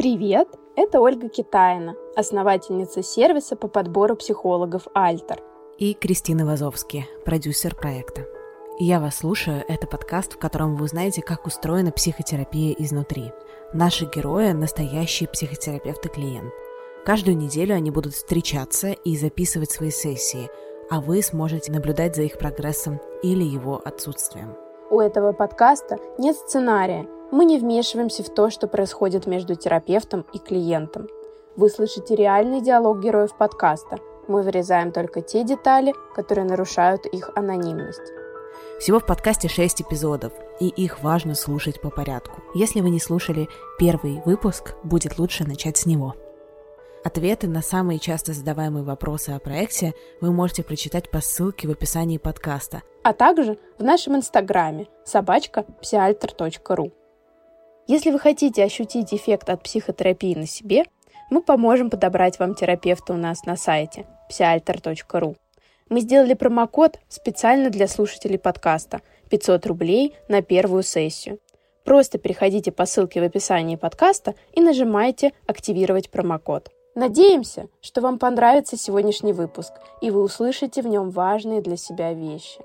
Привет! Это Ольга Китаина, основательница сервиса по подбору психологов «Альтер». И Кристина Вазовски, продюсер проекта. Я вас слушаю. Это подкаст, в котором вы узнаете, как устроена психотерапия изнутри. Наши герои – настоящие психотерапевты клиент. Каждую неделю они будут встречаться и записывать свои сессии, а вы сможете наблюдать за их прогрессом или его отсутствием. У этого подкаста нет сценария. Мы не вмешиваемся в то, что происходит между терапевтом и клиентом. Вы слышите реальный диалог героев подкаста. Мы вырезаем только те детали, которые нарушают их анонимность. Всего в подкасте 6 эпизодов, и их важно слушать по порядку. Если вы не слушали первый выпуск, будет лучше начать с него. Ответы на самые часто задаваемые вопросы о проекте вы можете прочитать по ссылке в описании подкаста. А также в нашем инстаграме собачка псиальтер.ру. Если вы хотите ощутить эффект от психотерапии на себе, мы поможем подобрать вам терапевта у нас на сайте psialter.ru. Мы сделали промокод специально для слушателей подкаста 500 рублей на первую сессию. Просто переходите по ссылке в описании подкаста и нажимайте «Активировать промокод». Надеемся, что вам понравится сегодняшний выпуск, и вы услышите в нем важные для себя вещи.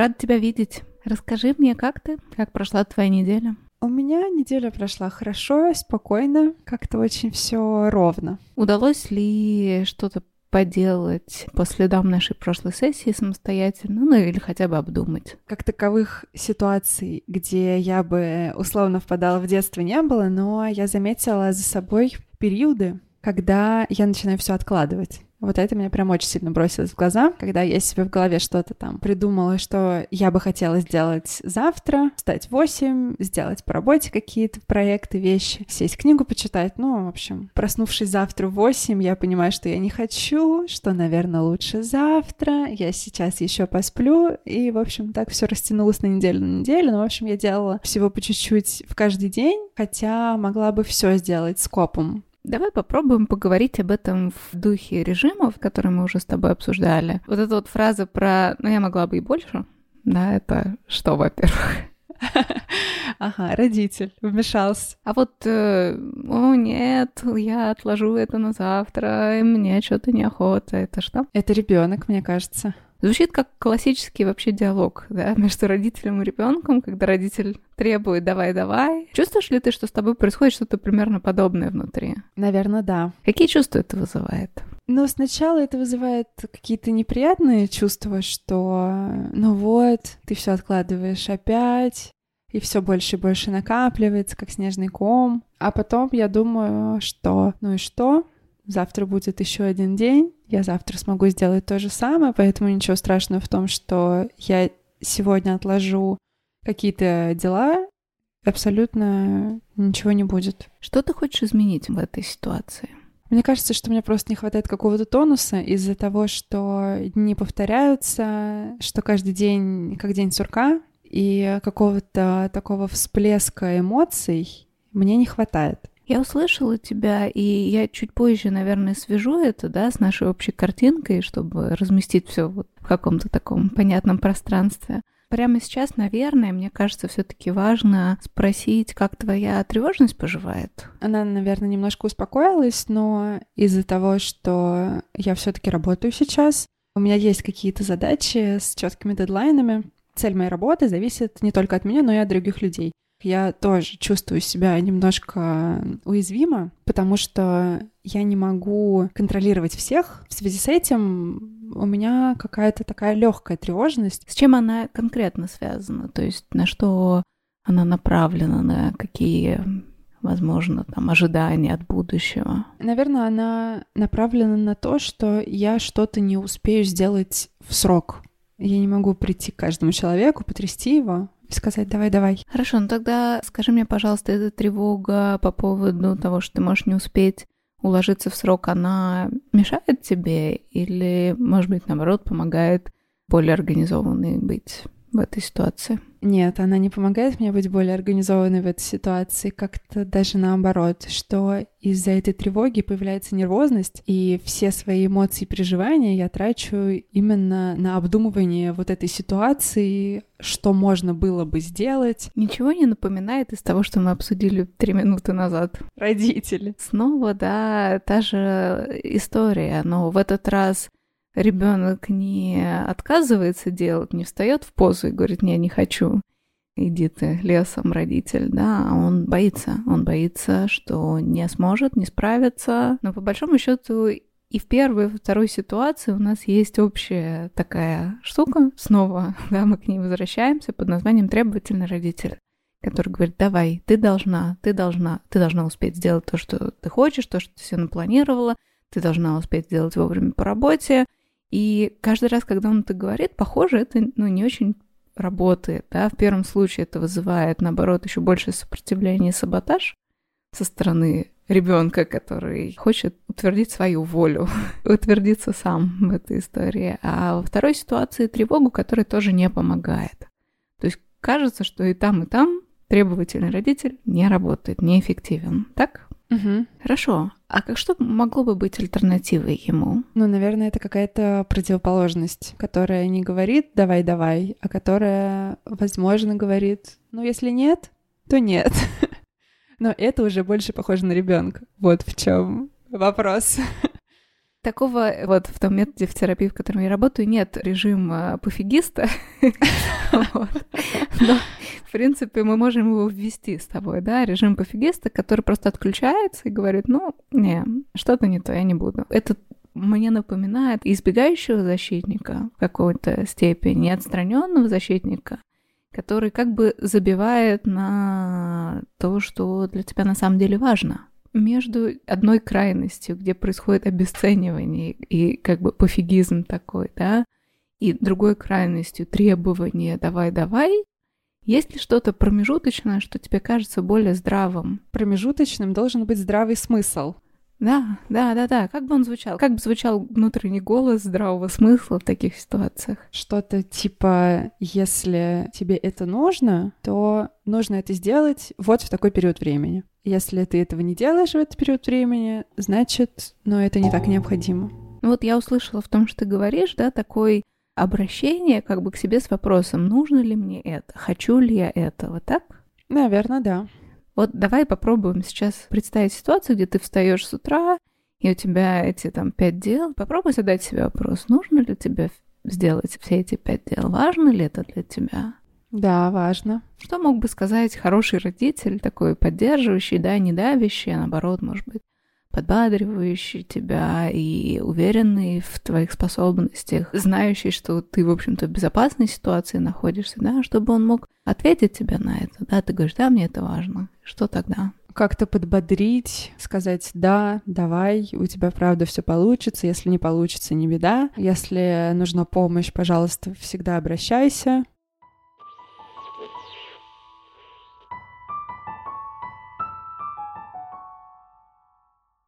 Рада тебя видеть. Расскажи мне, как ты? Как прошла твоя неделя? У меня неделя прошла хорошо, спокойно, как-то очень все ровно. Удалось ли что-то поделать по следам нашей прошлой сессии самостоятельно, ну или хотя бы обдумать. Как таковых ситуаций, где я бы условно впадала в детство, не было, но я заметила за собой периоды, когда я начинаю все откладывать. Вот это меня прям очень сильно бросилось в глаза, когда я себе в голове что-то там придумала, что я бы хотела сделать завтра, встать в 8, сделать по работе какие-то проекты, вещи, сесть книгу почитать. Ну, в общем, проснувшись завтра в 8, я понимаю, что я не хочу, что, наверное, лучше завтра, я сейчас еще посплю, и, в общем, так все растянулось на неделю на неделю. Ну, в общем, я делала всего по чуть-чуть в каждый день, хотя могла бы все сделать скопом Давай попробуем поговорить об этом в духе режимов, которые мы уже с тобой обсуждали. Вот эта вот фраза про «ну я могла бы и больше», да, это что, во-первых? Ага, родитель вмешался. А вот, э, о нет, я отложу это на завтра, и мне что-то неохота. Это что? Это ребенок, мне кажется. Звучит как классический вообще диалог да, между родителем и ребенком, когда родитель требует «давай-давай». Чувствуешь ли ты, что с тобой происходит что-то примерно подобное внутри? Наверное, да. Какие чувства это вызывает? Ну, сначала это вызывает какие-то неприятные чувства, что ну вот, ты все откладываешь опять, и все больше и больше накапливается, как снежный ком. А потом я думаю, что ну и что? Завтра будет еще один день, я завтра смогу сделать то же самое, поэтому ничего страшного в том, что я сегодня отложу какие-то дела, абсолютно ничего не будет. Что ты хочешь изменить в этой ситуации? Мне кажется, что мне просто не хватает какого-то тонуса из-за того, что дни повторяются, что каждый день как день сурка, и какого-то такого всплеска эмоций мне не хватает. Я услышала тебя, и я чуть позже, наверное, свяжу это, да, с нашей общей картинкой, чтобы разместить все вот в каком-то таком понятном пространстве. Прямо сейчас, наверное, мне кажется, все-таки важно спросить, как твоя тревожность поживает. Она, наверное, немножко успокоилась, но из-за того, что я все-таки работаю сейчас, у меня есть какие-то задачи с четкими дедлайнами. Цель моей работы зависит не только от меня, но и от других людей я тоже чувствую себя немножко уязвимо, потому что я не могу контролировать всех. В связи с этим у меня какая-то такая легкая тревожность. С чем она конкретно связана? То есть на что она направлена, на какие возможно, там ожидания от будущего? Наверное, она направлена на то, что я что-то не успею сделать в срок. Я не могу прийти к каждому человеку, потрясти его и сказать «давай, давай». Хорошо, ну тогда скажи мне, пожалуйста, эта тревога по поводу того, что ты можешь не успеть уложиться в срок, она мешает тебе или, может быть, наоборот, помогает более организованной быть в этой ситуации? Нет, она не помогает мне быть более организованной в этой ситуации, как-то даже наоборот, что из-за этой тревоги появляется нервозность, и все свои эмоции и переживания я трачу именно на обдумывание вот этой ситуации, что можно было бы сделать. Ничего не напоминает из того, что мы обсудили три минуты назад. Родители. Снова, да, та же история, но в этот раз ребенок не отказывается делать, не встает в позу и говорит, не, не хочу, иди ты лесом, родитель, да, а он боится, он боится, что не сможет, не справится, но по большому счету и в первой, и во второй ситуации у нас есть общая такая штука, снова, да, мы к ней возвращаемся под названием требовательный родитель который говорит, давай, ты должна, ты должна, ты должна успеть сделать то, что ты хочешь, то, что ты все напланировала, ты должна успеть сделать вовремя по работе, и каждый раз, когда он это говорит, похоже, это ну, не очень работает. Да? В первом случае это вызывает, наоборот, еще больше сопротивление и саботаж со стороны ребенка, который хочет утвердить свою волю, утвердиться сам в этой истории. А во второй ситуации тревогу, которая тоже не помогает. То есть кажется, что и там, и там требовательный родитель не работает, неэффективен. Так? Угу. Хорошо. А как что могло бы быть альтернативой ему? Ну, наверное, это какая-то противоположность, которая не говорит «давай, давай», а которая, возможно, говорит «ну, если нет, то нет». Но это уже больше похоже на ребенка. Вот в чем вопрос. Такого вот в том методе в терапии, в котором я работаю, нет режима пофигиста. Но, в принципе, мы можем его ввести с тобой, да, режим пофигиста, который просто отключается и говорит, ну, не, что-то не то, я не буду. Это мне напоминает избегающего защитника в какой-то степени, отстраненного защитника, который как бы забивает на то, что для тебя на самом деле важно между одной крайностью, где происходит обесценивание и как бы пофигизм такой, да, и другой крайностью требования «давай-давай», есть ли что-то промежуточное, что тебе кажется более здравым? Промежуточным должен быть здравый смысл. Да, да, да, да. Как бы он звучал? Как бы звучал внутренний голос здравого смысла в таких ситуациях? Что-то типа, если тебе это нужно, то нужно это сделать вот в такой период времени. Если ты этого не делаешь в этот период времени, значит, ну, это не так необходимо. Вот я услышала в том, что ты говоришь, да, такое обращение как бы к себе с вопросом, нужно ли мне это, хочу ли я этого, так? Наверное, да. Вот давай попробуем сейчас представить ситуацию, где ты встаешь с утра, и у тебя эти там пять дел. Попробуй задать себе вопрос, нужно ли тебе сделать все эти пять дел, важно ли это для тебя? Да, важно. Что мог бы сказать хороший родитель, такой поддерживающий, да, не давящий, а наоборот, может быть, подбадривающий тебя и уверенный в твоих способностях, знающий, что ты, в общем-то, в безопасной ситуации находишься, да, чтобы он мог ответить тебе на это, да, ты говоришь, да, мне это важно, что тогда? Как-то подбодрить, сказать, да, давай, у тебя правда все получится, если не получится, не беда, если нужна помощь, пожалуйста, всегда обращайся,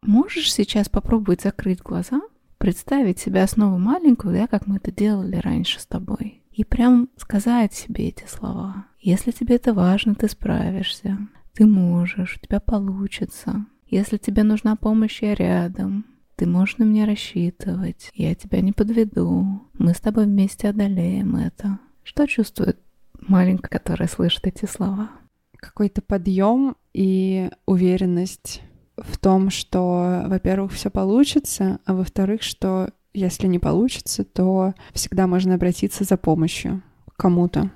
Можешь сейчас попробовать закрыть глаза, представить себя снова маленькую, да, как мы это делали раньше с тобой, и прям сказать себе эти слова. Если тебе это важно, ты справишься, ты можешь, у тебя получится. Если тебе нужна помощь, я рядом. Ты можешь на меня рассчитывать. Я тебя не подведу. Мы с тобой вместе одолеем это. Что чувствует маленькая, которая слышит эти слова? Какой-то подъем и уверенность в том, что, во-первых, все получится, а во-вторых, что если не получится, то всегда можно обратиться за помощью кому-то.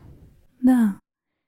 Да.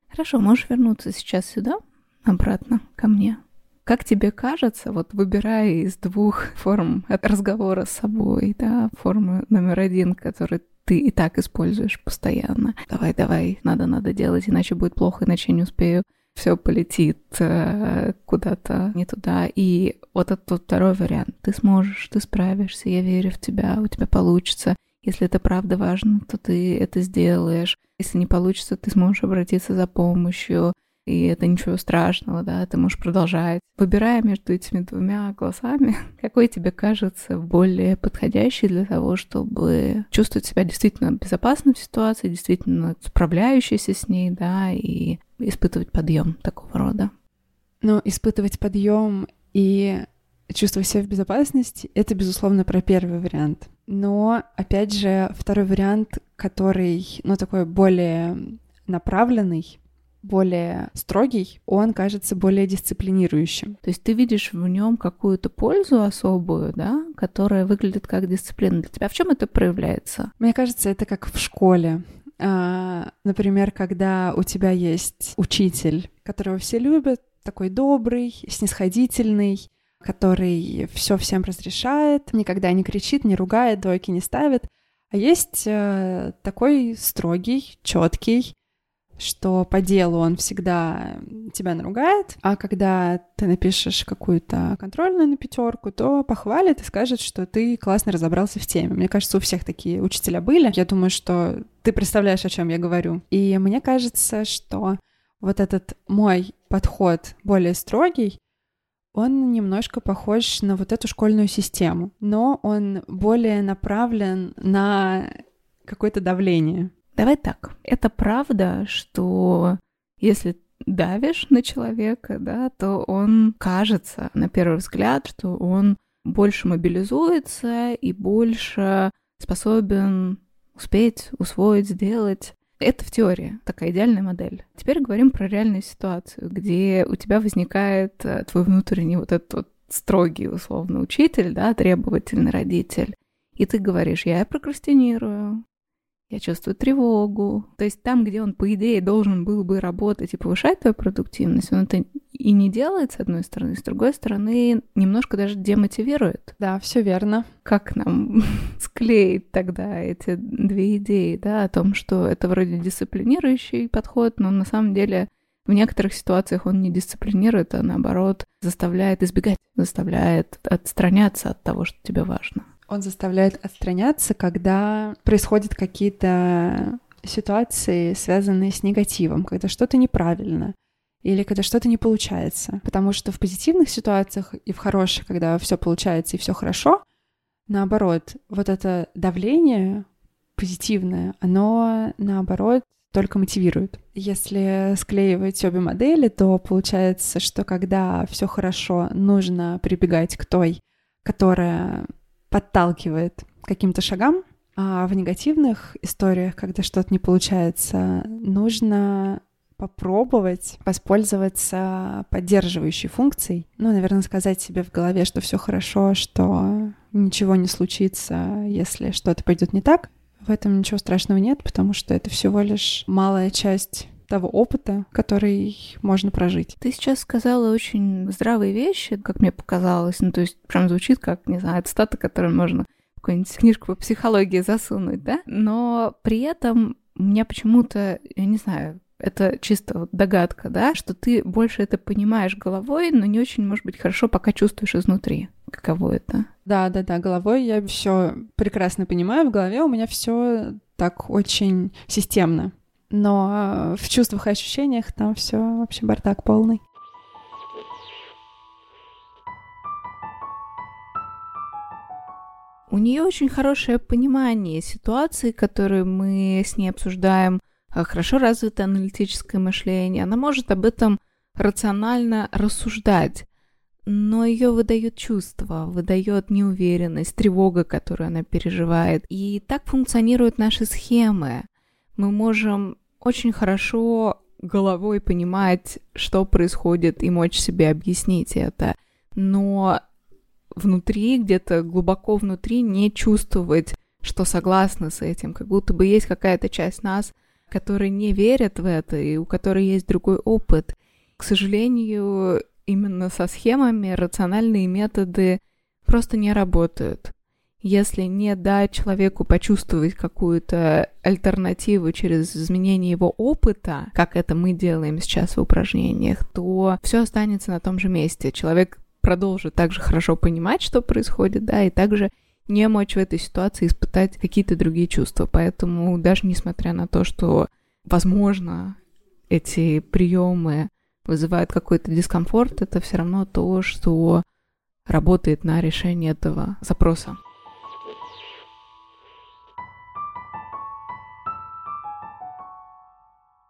Хорошо, можешь вернуться сейчас сюда, обратно ко мне. Как тебе кажется, вот выбирая из двух форм разговора с собой, да, форму номер один, которую ты и так используешь постоянно. Давай, давай, надо, надо делать, иначе будет плохо, иначе не успею все полетит э, куда-то не туда. И вот этот второй вариант. Ты сможешь, ты справишься, я верю в тебя, у тебя получится. Если это правда важно, то ты это сделаешь. Если не получится, ты сможешь обратиться за помощью и это ничего страшного, да, ты можешь продолжать. Выбирая между этими двумя голосами, какой тебе кажется более подходящий для того, чтобы чувствовать себя действительно безопасно в ситуации, действительно справляющейся с ней, да, и испытывать подъем такого рода. Ну, испытывать подъем и чувствовать себя в безопасности, это, безусловно, про первый вариант. Но, опять же, второй вариант, который, ну, такой более направленный, более строгий, он кажется более дисциплинирующим. То есть ты видишь в нем какую-то пользу особую, да, которая выглядит как дисциплина для тебя. В чем это проявляется? Мне кажется, это как в школе. А, например, когда у тебя есть учитель, которого все любят, такой добрый, снисходительный, который все всем разрешает, никогда не кричит, не ругает, двойки не ставит. А есть э, такой строгий, четкий, что по делу он всегда тебя наругает, а когда ты напишешь какую-то контрольную на пятерку, то похвалит и скажет, что ты классно разобрался в теме. Мне кажется, у всех такие учителя были. Я думаю, что ты представляешь, о чем я говорю. И мне кажется, что вот этот мой подход более строгий, он немножко похож на вот эту школьную систему, но он более направлен на какое-то давление. Давай так. Это правда, что если давишь на человека, да, то он кажется, на первый взгляд, что он больше мобилизуется и больше способен успеть, усвоить, сделать. Это в теории такая идеальная модель. Теперь говорим про реальную ситуацию, где у тебя возникает э, твой внутренний вот этот вот строгий, условно, учитель, да, требовательный родитель. И ты говоришь, я прокрастинирую, я чувствую тревогу. То есть там, где он, по идее, должен был бы работать и повышать твою продуктивность, он это и не делает, с одной стороны, с другой стороны, немножко даже демотивирует. Да, все верно. Как нам склеить тогда эти две идеи, да, о том, что это вроде дисциплинирующий подход, но на самом деле в некоторых ситуациях он не дисциплинирует, а наоборот заставляет избегать, заставляет отстраняться от того, что тебе важно. Он заставляет отстраняться, когда происходят какие-то ситуации, связанные с негативом, когда что-то неправильно или когда что-то не получается. Потому что в позитивных ситуациях и в хороших, когда все получается и все хорошо, наоборот, вот это давление позитивное, оно наоборот только мотивирует. Если склеивать обе модели, то получается, что когда все хорошо, нужно прибегать к той, которая подталкивает каким-то шагам, а в негативных историях, когда что-то не получается, нужно попробовать воспользоваться поддерживающей функцией. Ну, наверное, сказать себе в голове, что все хорошо, что ничего не случится, если что-то пойдет не так. В этом ничего страшного нет, потому что это всего лишь малая часть того опыта, который можно прожить. Ты сейчас сказала очень здравые вещи, как мне показалось. Ну, то есть прям звучит как, не знаю, цитата, которую можно в какую-нибудь книжку по психологии засунуть, да? Но при этом у меня почему-то, я не знаю, это чисто вот догадка, да, что ты больше это понимаешь головой, но не очень, может быть, хорошо пока чувствуешь изнутри. Каково это? Да, да, да, головой я все прекрасно понимаю, в голове у меня все так очень системно но в чувствах и ощущениях там все вообще бардак полный. У нее очень хорошее понимание ситуации, которую мы с ней обсуждаем, а, хорошо развитое аналитическое мышление. Она может об этом рационально рассуждать, но ее выдает чувство, выдает неуверенность, тревога, которую она переживает. И так функционируют наши схемы мы можем очень хорошо головой понимать, что происходит, и мочь себе объяснить это. Но внутри, где-то глубоко внутри, не чувствовать, что согласны с этим, как будто бы есть какая-то часть нас, которая не верит в это, и у которой есть другой опыт. К сожалению, именно со схемами рациональные методы просто не работают. Если не дать человеку почувствовать какую-то альтернативу через изменение его опыта, как это мы делаем сейчас в упражнениях, то все останется на том же месте. Человек продолжит также хорошо понимать, что происходит, да, и также не мочь в этой ситуации испытать какие-то другие чувства. Поэтому даже несмотря на то, что, возможно, эти приемы вызывают какой-то дискомфорт, это все равно то, что работает на решение этого запроса.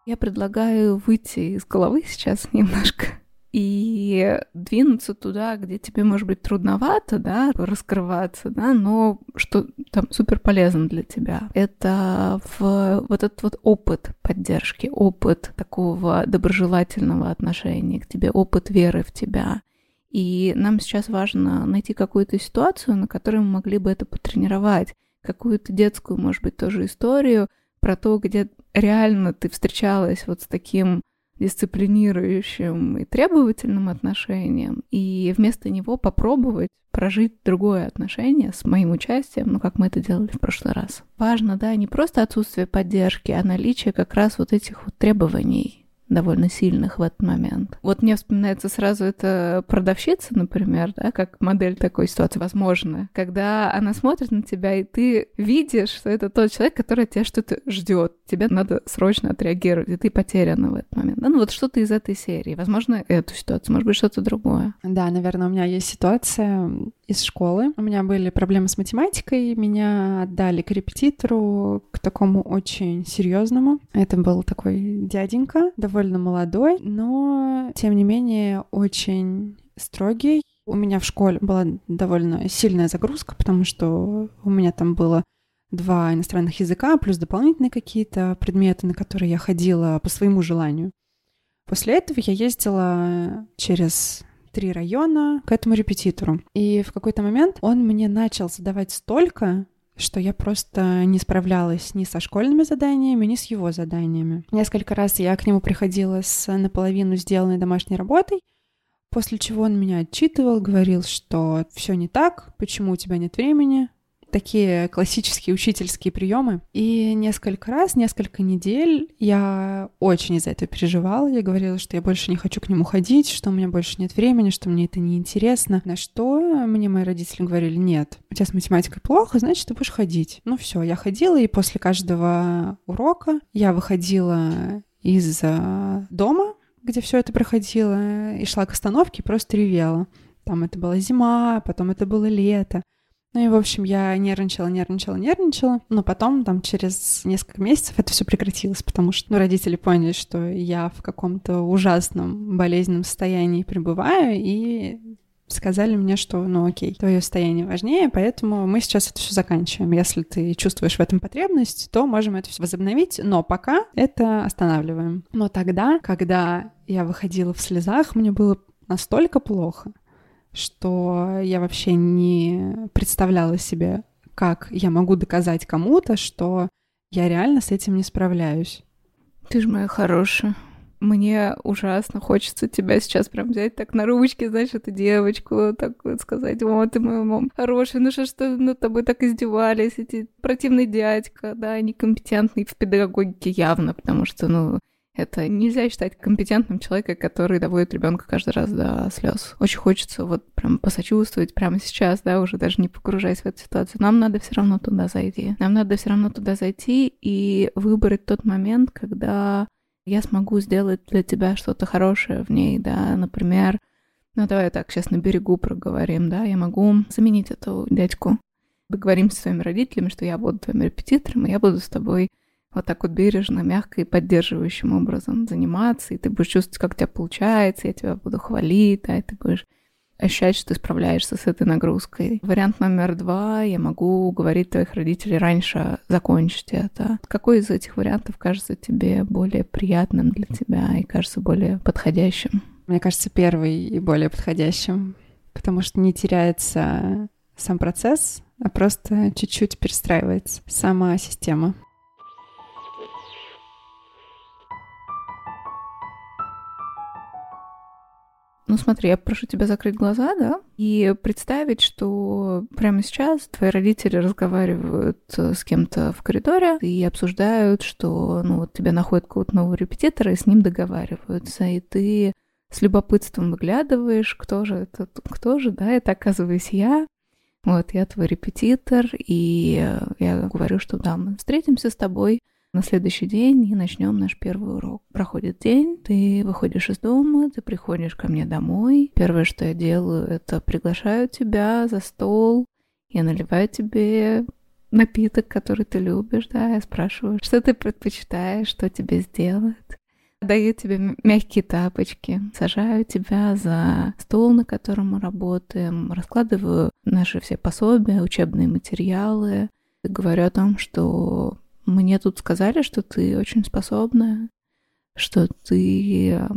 Я предлагаю выйти из головы сейчас немножко и двинуться туда, где тебе, может быть, трудновато, да, раскрываться, да, но что там супер полезно для тебя. Это в вот этот вот опыт поддержки, опыт такого доброжелательного отношения к тебе, опыт веры в тебя. И нам сейчас важно найти какую-то ситуацию, на которой мы могли бы это потренировать, какую-то детскую, может быть, тоже историю про то, где реально ты встречалась вот с таким дисциплинирующим и требовательным отношением, и вместо него попробовать прожить другое отношение с моим участием, ну, как мы это делали в прошлый раз. Важно, да, не просто отсутствие поддержки, а наличие как раз вот этих вот требований довольно сильных в этот момент. Вот мне вспоминается сразу эта продавщица, например, да, как модель такой ситуации возможно, когда она смотрит на тебя, и ты видишь, что это тот человек, который тебя что-то ждет. Тебе надо срочно отреагировать, и ты потеряна в этот момент. Да, ну вот что-то из этой серии. Возможно, эту ситуацию, может быть, что-то другое. Да, наверное, у меня есть ситуация из школы. У меня были проблемы с математикой, меня отдали к репетитору, к такому очень серьезному. Это был такой дяденька, довольно молодой, но, тем не менее, очень строгий. У меня в школе была довольно сильная загрузка, потому что у меня там было два иностранных языка, плюс дополнительные какие-то предметы, на которые я ходила по своему желанию. После этого я ездила через три района к этому репетитору. И в какой-то момент он мне начал задавать столько, что я просто не справлялась ни со школьными заданиями, ни с его заданиями. Несколько раз я к нему приходила с наполовину сделанной домашней работой, после чего он меня отчитывал, говорил, что все не так, почему у тебя нет времени, такие классические учительские приемы. И несколько раз, несколько недель я очень из-за этого переживала. Я говорила, что я больше не хочу к нему ходить, что у меня больше нет времени, что мне это не интересно. На что мне мои родители говорили, нет, у тебя с математикой плохо, значит, ты будешь ходить. Ну все, я ходила, и после каждого урока я выходила из дома, где все это проходило, и шла к остановке и просто ревела. Там это была зима, потом это было лето. Ну и, в общем, я нервничала, нервничала, нервничала. Но потом, там, через несколько месяцев это все прекратилось, потому что ну, родители поняли, что я в каком-то ужасном болезненном состоянии пребываю, и сказали мне, что, ну окей, твое состояние важнее, поэтому мы сейчас это все заканчиваем. Если ты чувствуешь в этом потребность, то можем это все возобновить, но пока это останавливаем. Но тогда, когда я выходила в слезах, мне было настолько плохо, что я вообще не представляла себе, как я могу доказать кому-то, что я реально с этим не справляюсь. Ты же моя хорошая. Мне ужасно хочется тебя сейчас прям взять так на ручки, знаешь, эту девочку, так вот сказать, вот ты моя мама хорошая, ну что ж над тобой так издевались, эти противный дядька, да, некомпетентный в педагогике явно, потому что, ну, это нельзя считать компетентным человека, который доводит ребенка каждый раз до слез. Очень хочется вот прям посочувствовать прямо сейчас, да, уже даже не погружаясь в эту ситуацию. Нам надо все равно туда зайти. Нам надо все равно туда зайти и выбрать тот момент, когда я смогу сделать для тебя что-то хорошее в ней, да, например, ну давай так сейчас на берегу проговорим, да, я могу заменить эту дядьку. Договоримся с своими родителями, что я буду твоим репетитором, и я буду с тобой вот так вот бережно, мягко и поддерживающим образом заниматься, и ты будешь чувствовать, как у тебя получается, я тебя буду хвалить, да, и ты будешь ощущать, что ты справляешься с этой нагрузкой. Вариант номер два, я могу уговорить твоих родителей раньше закончить это. Какой из этих вариантов кажется тебе более приятным для тебя и кажется более подходящим? Мне кажется, первый и более подходящим, потому что не теряется сам процесс, а просто чуть-чуть перестраивается сама система. Ну смотри, я прошу тебя закрыть глаза, да, и представить, что прямо сейчас твои родители разговаривают э, с кем-то в коридоре и обсуждают, что, ну, вот тебя находят какого-то нового репетитора и с ним договариваются, и ты с любопытством выглядываешь, кто же это, кто же, да, это оказываюсь я. Вот, я твой репетитор, и я говорю, что да, мы встретимся с тобой на следующий день и начнем наш первый урок. Проходит день, ты выходишь из дома, ты приходишь ко мне домой. Первое, что я делаю, это приглашаю тебя за стол, я наливаю тебе напиток, который ты любишь, да, я спрашиваю, что ты предпочитаешь, что тебе сделать. Даю тебе мягкие тапочки, сажаю тебя за стол, на котором мы работаем, раскладываю наши все пособия, учебные материалы, говорю о том, что мне тут сказали, что ты очень способная, что ты э,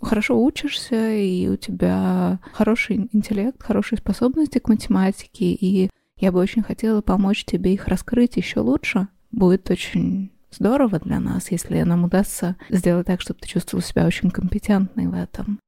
хорошо учишься, и у тебя хороший интеллект, хорошие способности к математике, и я бы очень хотела помочь тебе их раскрыть еще лучше. Будет очень здорово для нас, если нам удастся сделать так, чтобы ты чувствовал себя очень компетентной в этом.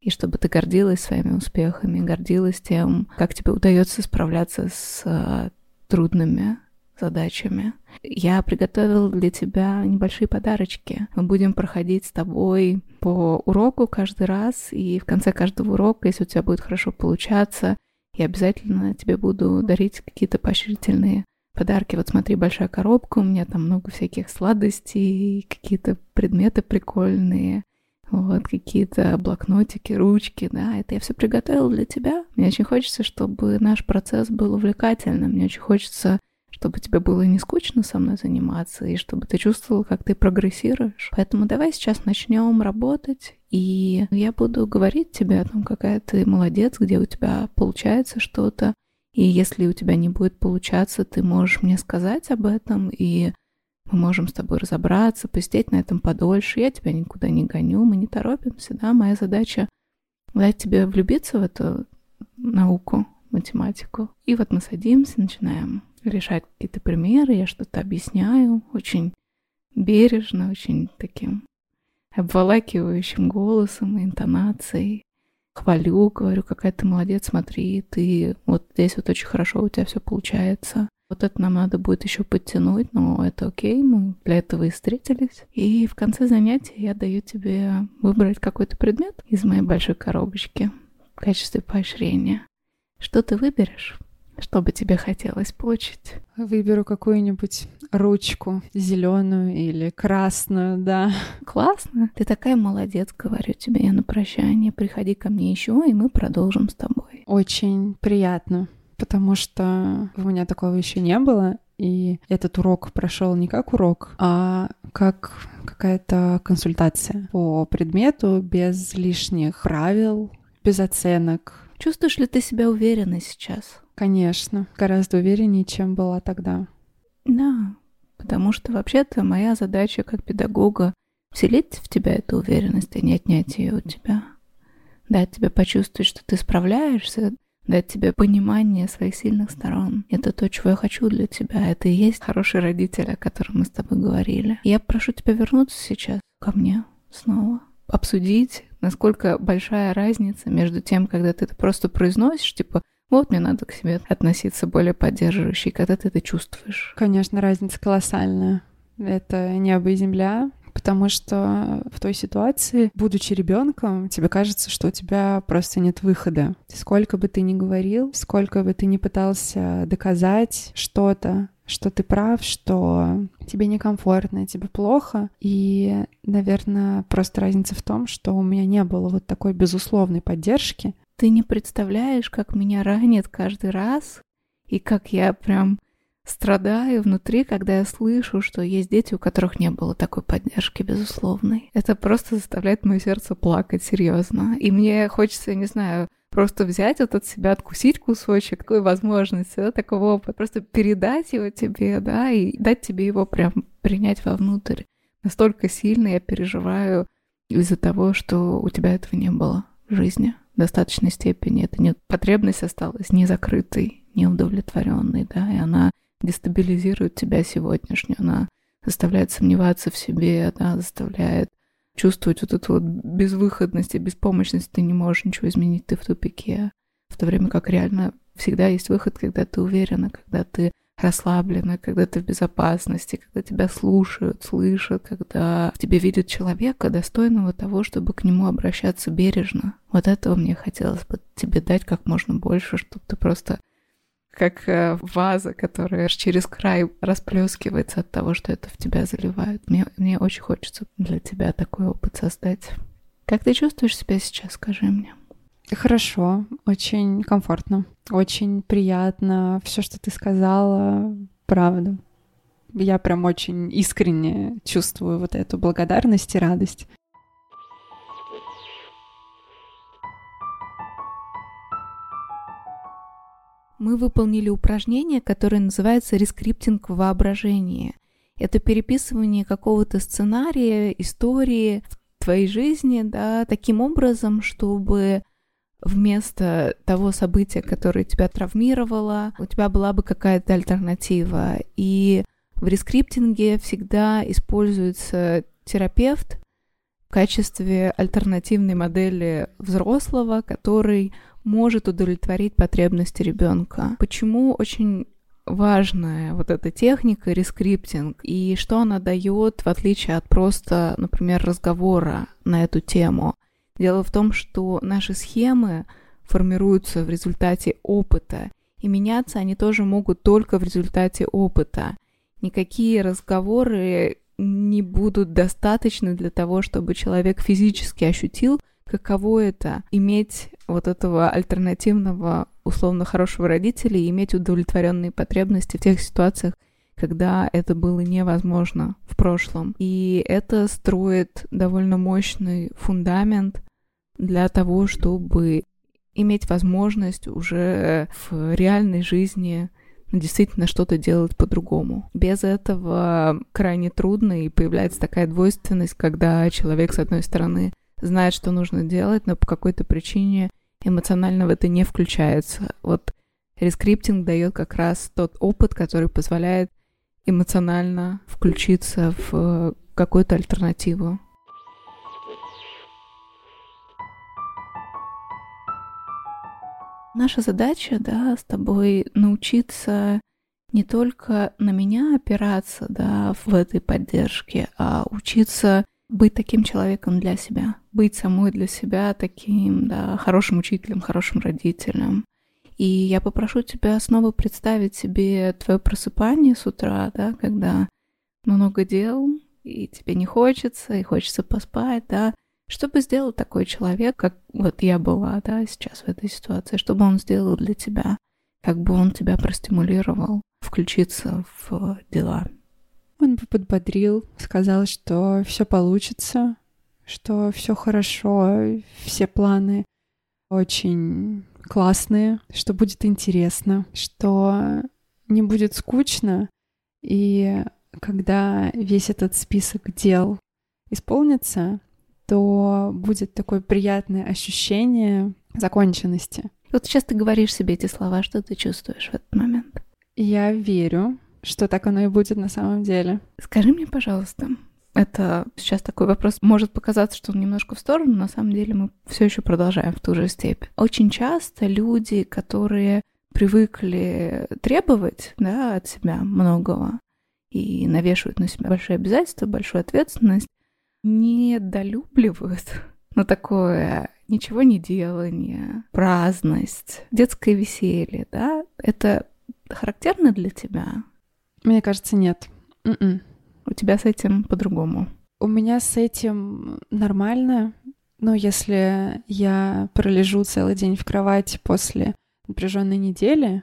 И чтобы ты гордилась своими успехами, гордилась тем, как тебе удается справляться с э, трудными задачами. Я приготовил для тебя небольшие подарочки. Мы будем проходить с тобой по уроку каждый раз, и в конце каждого урока, если у тебя будет хорошо получаться, я обязательно тебе буду дарить какие-то поощрительные подарки. Вот смотри, большая коробка, у меня там много всяких сладостей, какие-то предметы прикольные, вот какие-то блокнотики, ручки, да, это я все приготовила для тебя. Мне очень хочется, чтобы наш процесс был увлекательным, мне очень хочется чтобы тебе было не скучно со мной заниматься, и чтобы ты чувствовал, как ты прогрессируешь. Поэтому давай сейчас начнем работать, и я буду говорить тебе о том, какая ты молодец, где у тебя получается что-то, и если у тебя не будет получаться, ты можешь мне сказать об этом, и мы можем с тобой разобраться, посидеть на этом подольше. Я тебя никуда не гоню, мы не торопимся, да. Моя задача дать тебе влюбиться в эту науку, математику. И вот мы садимся, начинаем решать какие-то примеры, я что-то объясняю очень бережно, очень таким обволакивающим голосом и интонацией хвалю, говорю, какая ты молодец, смотри, ты вот здесь вот очень хорошо у тебя все получается. Вот это нам надо будет еще подтянуть, но это окей, мы для этого и встретились. И в конце занятия я даю тебе выбрать какой-то предмет из моей большой коробочки в качестве поощрения. Что ты выберешь? Что бы тебе хотелось получить? Выберу какую-нибудь ручку зеленую или красную, да. Классно. Ты такая молодец, говорю тебе я на прощание. Приходи ко мне еще, и мы продолжим с тобой. Очень приятно, потому что у меня такого еще не было. И этот урок прошел не как урок, а как какая-то консультация по предмету без лишних правил, без оценок. Чувствуешь ли ты себя уверенно сейчас? Конечно, гораздо увереннее, чем была тогда. Да, потому что вообще-то моя задача как педагога вселить в тебя эту уверенность, а не отнять ее у тебя. Дать тебе почувствовать, что ты справляешься, дать тебе понимание своих сильных сторон. Это то, чего я хочу для тебя. Это и есть хороший родитель, о котором мы с тобой говорили. Я прошу тебя вернуться сейчас ко мне снова, обсудить, насколько большая разница между тем, когда ты это просто произносишь, типа вот мне надо к себе относиться более поддерживающе, когда ты это чувствуешь. Конечно, разница колоссальная. Это небо и земля, потому что в той ситуации, будучи ребенком, тебе кажется, что у тебя просто нет выхода. Сколько бы ты ни говорил, сколько бы ты ни пытался доказать что-то, что ты прав, что тебе некомфортно, тебе плохо. И, наверное, просто разница в том, что у меня не было вот такой безусловной поддержки, ты не представляешь, как меня ранит каждый раз, и как я прям страдаю внутри, когда я слышу, что есть дети, у которых не было такой поддержки, безусловной. Это просто заставляет мое сердце плакать, серьезно. И мне хочется, не знаю, просто взять вот от себя, откусить кусочек такой возможности, да, такого опыта, просто передать его тебе, да, и дать тебе его прям принять вовнутрь. Настолько сильно я переживаю из-за того, что у тебя этого не было в жизни достаточной степени. Это не потребность осталась не закрытой, не удовлетворенной, да, и она дестабилизирует тебя сегодняшнюю, она заставляет сомневаться в себе, да, заставляет чувствовать вот эту вот безвыходность и беспомощность, ты не можешь ничего изменить, ты в тупике. В то время как реально всегда есть выход, когда ты уверена, когда ты расслаблена, когда ты в безопасности, когда тебя слушают, слышат, когда в тебе видят человека, достойного того, чтобы к нему обращаться бережно. Вот этого мне хотелось бы тебе дать как можно больше, чтобы ты просто как э, ваза, которая через край расплескивается от того, что это в тебя заливает. Мне, мне очень хочется для тебя такой опыт создать. Как ты чувствуешь себя сейчас, скажи мне? Хорошо, очень комфортно, очень приятно. Все, что ты сказала, правда. Я прям очень искренне чувствую вот эту благодарность и радость. Мы выполнили упражнение, которое называется рескриптинг в воображении. Это переписывание какого-то сценария, истории в твоей жизни, да, таким образом, чтобы вместо того события, которое тебя травмировало, у тебя была бы какая-то альтернатива. И в рескриптинге всегда используется терапевт в качестве альтернативной модели взрослого, который может удовлетворить потребности ребенка. Почему очень важная вот эта техника рескриптинг и что она дает в отличие от просто, например, разговора на эту тему. Дело в том, что наши схемы формируются в результате опыта, и меняться они тоже могут только в результате опыта. Никакие разговоры не будут достаточны для того, чтобы человек физически ощутил, каково это иметь вот этого альтернативного, условно хорошего родителя и иметь удовлетворенные потребности в тех ситуациях, когда это было невозможно в прошлом. И это строит довольно мощный фундамент для того, чтобы иметь возможность уже в реальной жизни действительно что-то делать по-другому. Без этого крайне трудно, и появляется такая двойственность, когда человек, с одной стороны, знает, что нужно делать, но по какой-то причине эмоционально в это не включается. Вот рескриптинг дает как раз тот опыт, который позволяет эмоционально включиться в какую-то альтернативу. Наша задача, да, с тобой научиться не только на меня опираться, да, в этой поддержке, а учиться быть таким человеком для себя, быть самой для себя таким, да, хорошим учителем, хорошим родителем. И я попрошу тебя снова представить себе твое просыпание с утра, да, когда много дел, и тебе не хочется, и хочется поспать, да. Что бы сделал такой человек, как вот я была, да, сейчас в этой ситуации, что бы он сделал для тебя? Как бы он тебя простимулировал включиться в дела? Он бы подбодрил, сказал, что все получится, что все хорошо, все планы очень классные, что будет интересно, что не будет скучно, и когда весь этот список дел исполнится, то будет такое приятное ощущение законченности. Вот сейчас ты говоришь себе эти слова, что ты чувствуешь в этот момент? Я верю, что так оно и будет на самом деле. Скажи мне, пожалуйста, это сейчас такой вопрос может показаться, что он немножко в сторону, на самом деле мы все еще продолжаем в ту же степь. Очень часто люди, которые привыкли требовать да, от себя многого и навешивают на себя большие обязательства, большую ответственность, недолюбливают на такое ничего не делание, праздность, детское веселье, да, это характерно для тебя? Мне кажется, нет. Mm-mm. У тебя с этим по-другому? У меня с этим нормально. Но если я пролежу целый день в кровати после напряженной недели,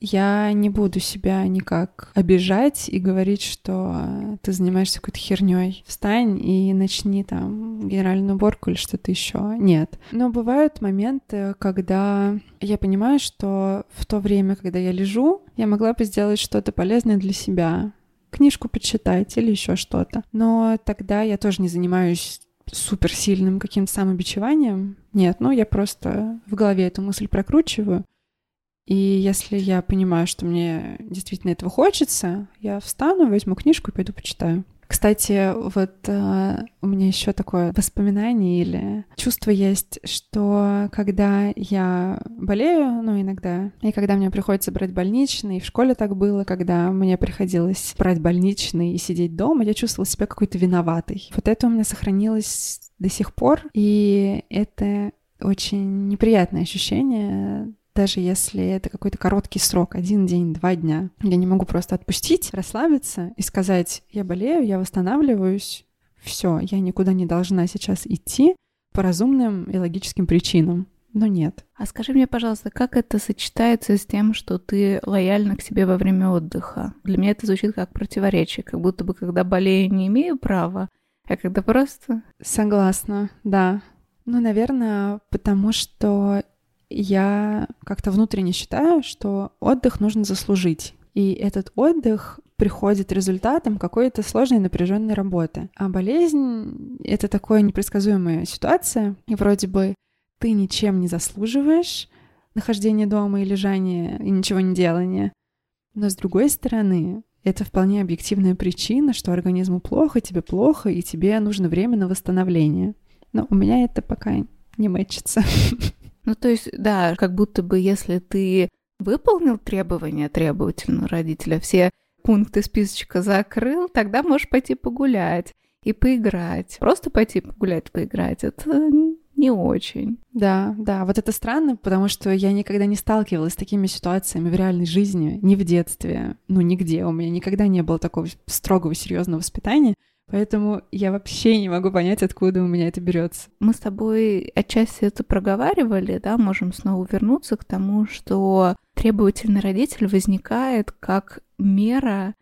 я не буду себя никак обижать и говорить, что ты занимаешься какой-то херней. Встань и начни там генеральную уборку или что-то еще. Нет. Но бывают моменты, когда я понимаю, что в то время, когда я лежу, я могла бы сделать что-то полезное для себя книжку почитать или еще что-то. Но тогда я тоже не занимаюсь суперсильным каким-то самобичеванием. Нет, ну я просто в голове эту мысль прокручиваю, и если я понимаю, что мне действительно этого хочется, я встану, возьму книжку и пойду почитаю. Кстати, вот э, у меня еще такое воспоминание или чувство есть, что когда я болею, ну иногда, и когда мне приходится брать больничный, и в школе так было, когда мне приходилось брать больничный и сидеть дома, я чувствовала себя какой-то виноватой. Вот это у меня сохранилось до сих пор, и это очень неприятное ощущение даже если это какой-то короткий срок, один день, два дня. Я не могу просто отпустить, расслабиться и сказать, я болею, я восстанавливаюсь, все, я никуда не должна сейчас идти по разумным и логическим причинам. Но нет. А скажи мне, пожалуйста, как это сочетается с тем, что ты лояльна к себе во время отдыха? Для меня это звучит как противоречие, как будто бы когда болею, не имею права, а когда просто... Согласна, да. Ну, наверное, потому что я как-то внутренне считаю, что отдых нужно заслужить. И этот отдых приходит результатом какой-то сложной напряженной работы. А болезнь — это такая непредсказуемая ситуация, и вроде бы ты ничем не заслуживаешь нахождение дома и лежание, и ничего не делания. Но с другой стороны, это вполне объективная причина, что организму плохо, тебе плохо, и тебе нужно время на восстановление. Но у меня это пока не мэчится. Ну, то есть, да, как будто бы если ты выполнил требования требовательного родителя, все пункты списочка закрыл, тогда можешь пойти погулять и поиграть. Просто пойти погулять, поиграть, это не очень. Да, да, вот это странно, потому что я никогда не сталкивалась с такими ситуациями в реальной жизни, ни в детстве, ну нигде. У меня никогда не было такого строгого, серьезного воспитания. Поэтому я вообще не могу понять, откуда у меня это берется. Мы с тобой отчасти это проговаривали, да, можем снова вернуться к тому, что требовательный родитель возникает как мера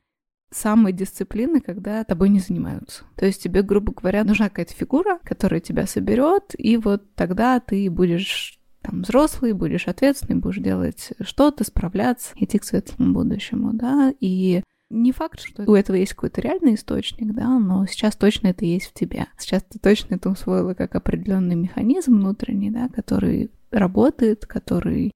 самой дисциплины, когда тобой не занимаются. То есть тебе, грубо говоря, нужна какая-то фигура, которая тебя соберет, и вот тогда ты будешь там взрослый, будешь ответственный, будешь делать что-то, справляться, идти к светлому будущему, да, и не факт, что у этого есть какой-то реальный источник, да, но сейчас точно это есть в тебе. Сейчас ты точно это усвоила как определенный механизм внутренний, да, который работает, который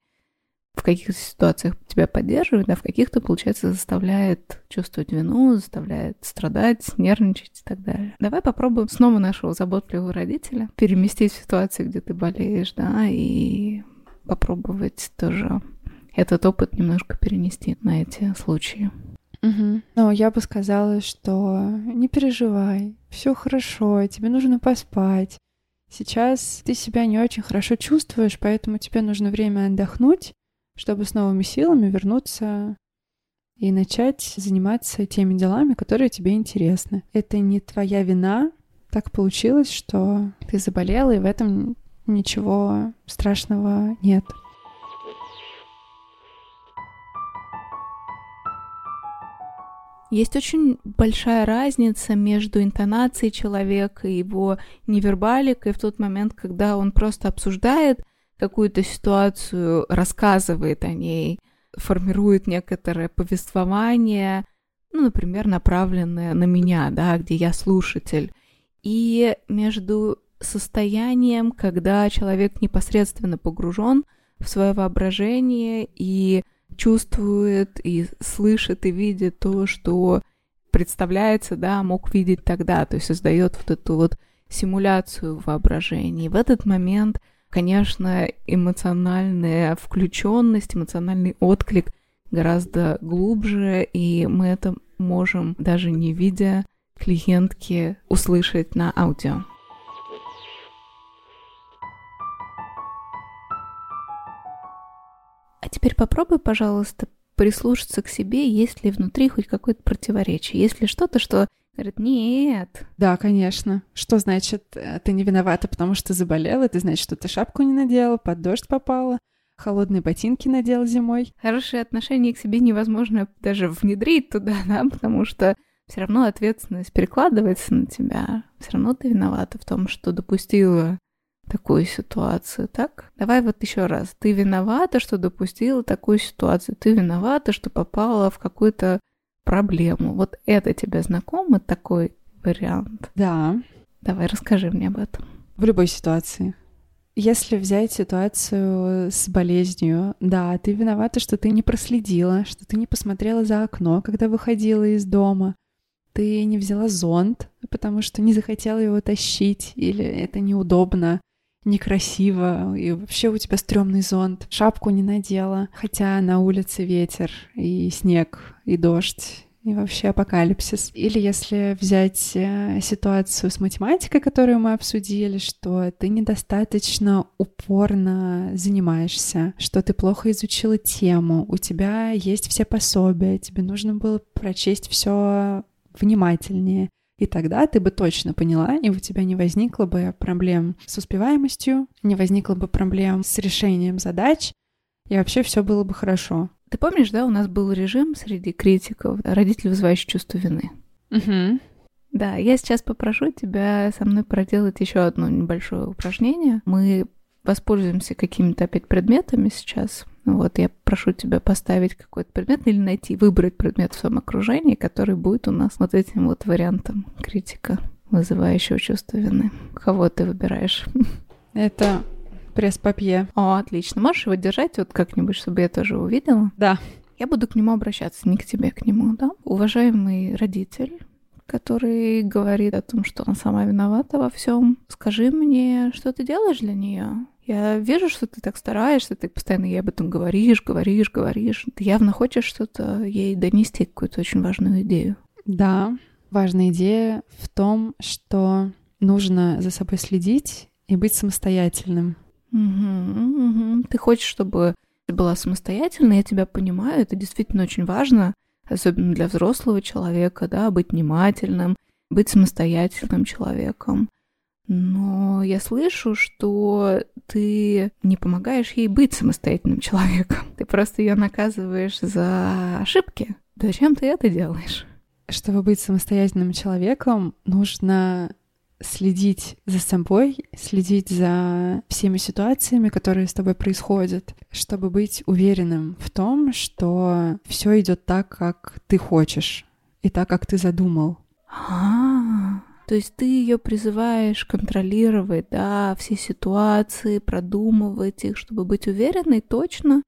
в каких-то ситуациях тебя поддерживает, а в каких-то, получается, заставляет чувствовать вину, заставляет страдать, нервничать и так далее. Давай попробуем снова нашего заботливого родителя переместить в ситуацию, где ты болеешь, да, и попробовать тоже этот опыт немножко перенести на эти случаи. Угу. Но я бы сказала, что не переживай, все хорошо, тебе нужно поспать. Сейчас ты себя не очень хорошо чувствуешь, поэтому тебе нужно время отдохнуть, чтобы с новыми силами вернуться и начать заниматься теми делами, которые тебе интересны. Это не твоя вина. Так получилось, что ты заболела, и в этом ничего страшного нет. Есть очень большая разница между интонацией человека и его невербаликой в тот момент, когда он просто обсуждает какую-то ситуацию, рассказывает о ней, формирует некоторое повествование, ну, например, направленное на меня, да, где я слушатель, и между состоянием, когда человек непосредственно погружен в свое воображение и чувствует и слышит и видит то, что представляется, да, мог видеть тогда, то есть создает вот эту вот симуляцию воображения. в этот момент, конечно, эмоциональная включенность, эмоциональный отклик гораздо глубже, и мы это можем, даже не видя клиентки, услышать на аудио. А теперь попробуй, пожалуйста, прислушаться к себе, есть ли внутри хоть какое-то противоречие, есть ли что-то, что говорит, нет. Да, конечно. Что значит, э, ты не виновата, потому что заболела, это значит, что ты шапку не надела, под дождь попала, холодные ботинки надела зимой. Хорошие отношения к себе невозможно даже внедрить туда, да, потому что все равно ответственность перекладывается на тебя. Все равно ты виновата в том, что допустила такую ситуацию, так? Давай вот еще раз. Ты виновата, что допустила такую ситуацию. Ты виновата, что попала в какую-то проблему. Вот это тебе знакомо, такой вариант? Да. Давай расскажи мне об этом. В любой ситуации. Если взять ситуацию с болезнью, да, ты виновата, что ты не проследила, что ты не посмотрела за окно, когда выходила из дома. ты не взяла зонт, потому что не захотела его тащить, или это неудобно, некрасиво, и вообще у тебя стрёмный зонт, шапку не надела, хотя на улице ветер и снег и дождь, и вообще апокалипсис. Или если взять э, ситуацию с математикой, которую мы обсудили, что ты недостаточно упорно занимаешься, что ты плохо изучила тему, у тебя есть все пособия, тебе нужно было прочесть все внимательнее. И тогда ты бы точно поняла, и у тебя не возникло бы проблем с успеваемостью, не возникло бы проблем с решением задач, и вообще все было бы хорошо. Ты помнишь, да, у нас был режим среди критиков, родители вызывающие чувство вины. Угу. Да, я сейчас попрошу тебя со мной проделать еще одно небольшое упражнение. Мы воспользуемся какими-то опять предметами сейчас. Вот, я прошу тебя поставить какой-то предмет или найти, выбрать предмет в своем окружении, который будет у нас вот этим вот вариантом критика, вызывающего чувство вины. Кого ты выбираешь? Это пресс-папье. О, отлично. Можешь его держать вот как-нибудь, чтобы я тоже увидела? Да. Я буду к нему обращаться, не к тебе, к нему, да? Уважаемый родитель, который говорит о том, что он сама виновата во всем. Скажи мне, что ты делаешь для нее? Я вижу, что ты так стараешься, ты постоянно ей об этом говоришь, говоришь, говоришь. Ты явно хочешь что-то ей донести, какую-то очень важную идею. Да, важная идея в том, что нужно за собой следить и быть самостоятельным. Угу, угу. Ты хочешь, чтобы ты была самостоятельной, я тебя понимаю, это действительно очень важно, особенно для взрослого человека, да, быть внимательным, быть самостоятельным человеком. Но я слышу, что ты не помогаешь ей быть самостоятельным человеком. Ты просто ее наказываешь за ошибки. Зачем ты это делаешь? Чтобы быть самостоятельным человеком, нужно следить за собой, следить за всеми ситуациями, которые с тобой происходят, чтобы быть уверенным в том, что все идет так, как ты хочешь и так, как ты задумал. А, то есть ты ее призываешь контролировать, да, все ситуации, продумывать их, чтобы быть уверенной точно,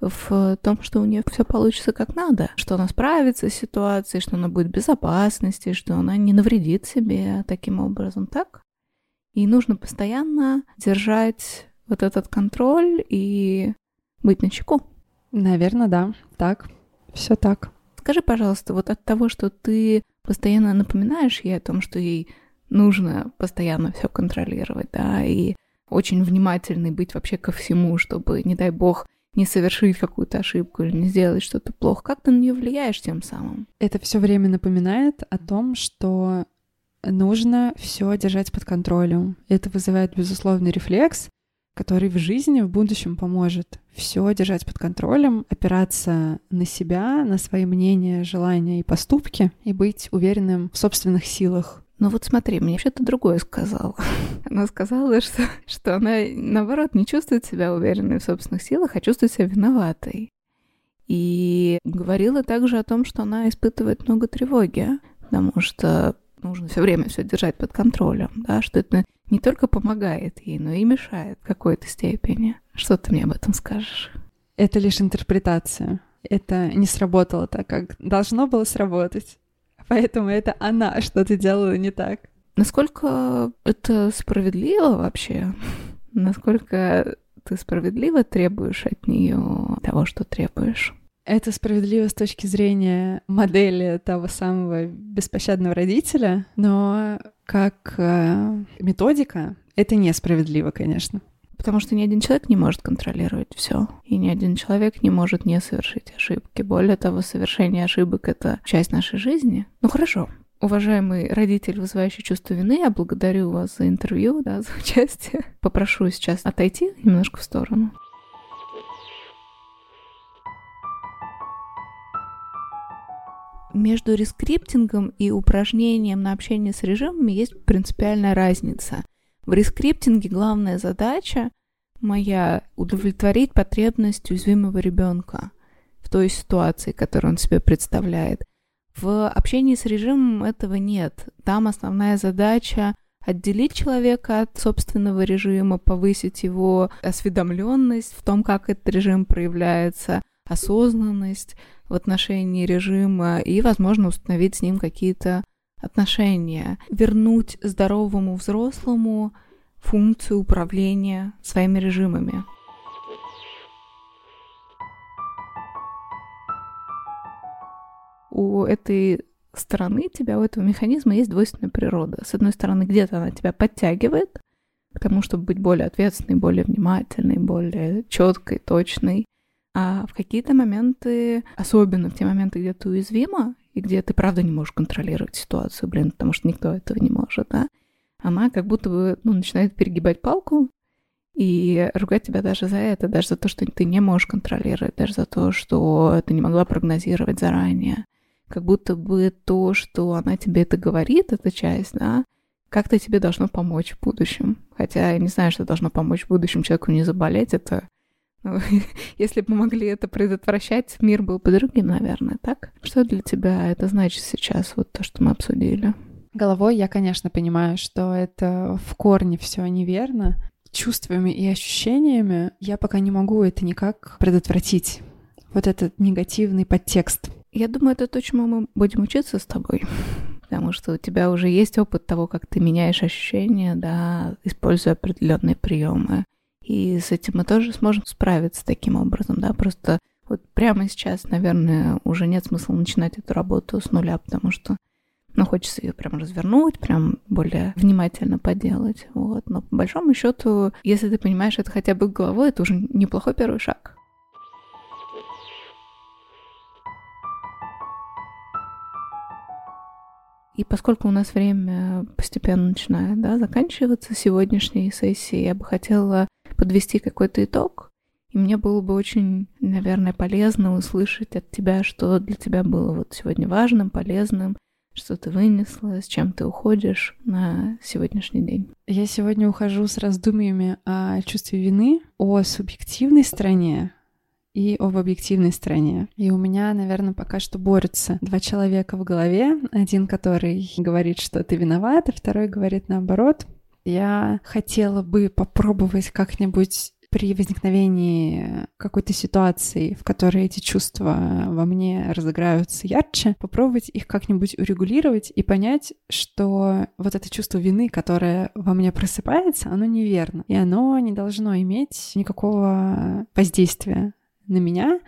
в том, что у нее все получится как надо, что она справится с ситуацией, что она будет в безопасности, что она не навредит себе таким образом, так? И нужно постоянно держать вот этот контроль и быть на чеку. Наверное, да. Так. Все так. Скажи, пожалуйста, вот от того, что ты постоянно напоминаешь ей о том, что ей нужно постоянно все контролировать, да, и очень внимательный быть вообще ко всему, чтобы, не дай бог, не совершить какую-то ошибку или не сделать что-то плохо. Как ты на нее влияешь тем самым? Это все время напоминает о том, что нужно все держать под контролем. Это вызывает безусловный рефлекс, который в жизни в будущем поможет все держать под контролем, опираться на себя, на свои мнения, желания и поступки и быть уверенным в собственных силах. Ну вот смотри, мне что-то другое сказала. Она сказала, что, что она, наоборот, не чувствует себя уверенной в собственных силах, а чувствует себя виноватой. И говорила также о том, что она испытывает много тревоги, потому что нужно все время все держать под контролем, да, что это не только помогает ей, но и мешает в какой-то степени. Что ты мне об этом скажешь? Это лишь интерпретация. Это не сработало так, как должно было сработать. Поэтому это она что-то делала не так. Насколько это справедливо вообще? Насколько ты справедливо требуешь от нее того, что требуешь? Это справедливо с точки зрения модели того самого беспощадного родителя, но как э, методика это несправедливо, конечно. Потому что ни один человек не может контролировать все, и ни один человек не может не совершить ошибки. Более того, совершение ошибок — это часть нашей жизни. Ну хорошо, Уважаемый родитель, вызывающий чувство вины, я благодарю вас за интервью, да, за участие. Попрошу сейчас отойти немножко в сторону. Между рескриптингом и упражнением на общение с режимами есть принципиальная разница. В рескриптинге главная задача моя удовлетворить потребность уязвимого ребенка в той ситуации, которую он себе представляет. В общении с режимом этого нет. Там основная задача отделить человека от собственного режима, повысить его осведомленность в том, как этот режим проявляется, осознанность в отношении режима и, возможно, установить с ним какие-то отношения, вернуть здоровому взрослому функцию управления своими режимами. У этой стороны тебя, у этого механизма есть двойственная природа. С одной стороны, где-то она тебя подтягивает к тому, чтобы быть более ответственной, более внимательной, более четкой, точной. А в какие-то моменты, особенно в те моменты, где ты уязвима, и где ты правда не можешь контролировать ситуацию, блин, потому что никто этого не может, да, она как будто бы ну, начинает перегибать палку и ругать тебя даже за это, даже за то, что ты не можешь контролировать, даже за то, что ты не могла прогнозировать заранее. Как будто бы то, что она тебе это говорит, эта часть, да, как-то тебе должно помочь в будущем. Хотя я не знаю, что должно помочь в будущем человеку не заболеть. Это если бы мы могли это предотвращать, мир был бы другим, наверное, так? Что для тебя это значит сейчас, вот то, что мы обсудили? Головой я, конечно, понимаю, что это в корне все неверно. Чувствами и ощущениями я пока не могу это никак предотвратить. Вот этот негативный подтекст. Я думаю, это то, чему мы будем учиться с тобой. Потому что у тебя уже есть опыт того, как ты меняешь ощущения, да, используя определенные приемы. И с этим мы тоже сможем справиться таким образом, да, просто вот прямо сейчас, наверное, уже нет смысла начинать эту работу с нуля, потому что ну, хочется ее прям развернуть, прям более внимательно поделать. Вот. Но по большому счету, если ты понимаешь это хотя бы головой, это уже неплохой первый шаг. И поскольку у нас время постепенно начинает да, заканчиваться сегодняшней сессии, я бы хотела подвести какой-то итог. И мне было бы очень, наверное, полезно услышать от тебя, что для тебя было вот сегодня важным, полезным, что ты вынесла, с чем ты уходишь на сегодняшний день? Я сегодня ухожу с раздумьями о чувстве вины, о субъективной стороне и об объективной стороне. И у меня, наверное, пока что борются два человека в голове. Один, который говорит, что ты виновата, второй говорит наоборот. Я хотела бы попробовать как-нибудь при возникновении какой-то ситуации, в которой эти чувства во мне разыграются ярче, попробовать их как-нибудь урегулировать и понять, что вот это чувство вины, которое во мне просыпается, оно неверно, и оно не должно иметь никакого воздействия на меня,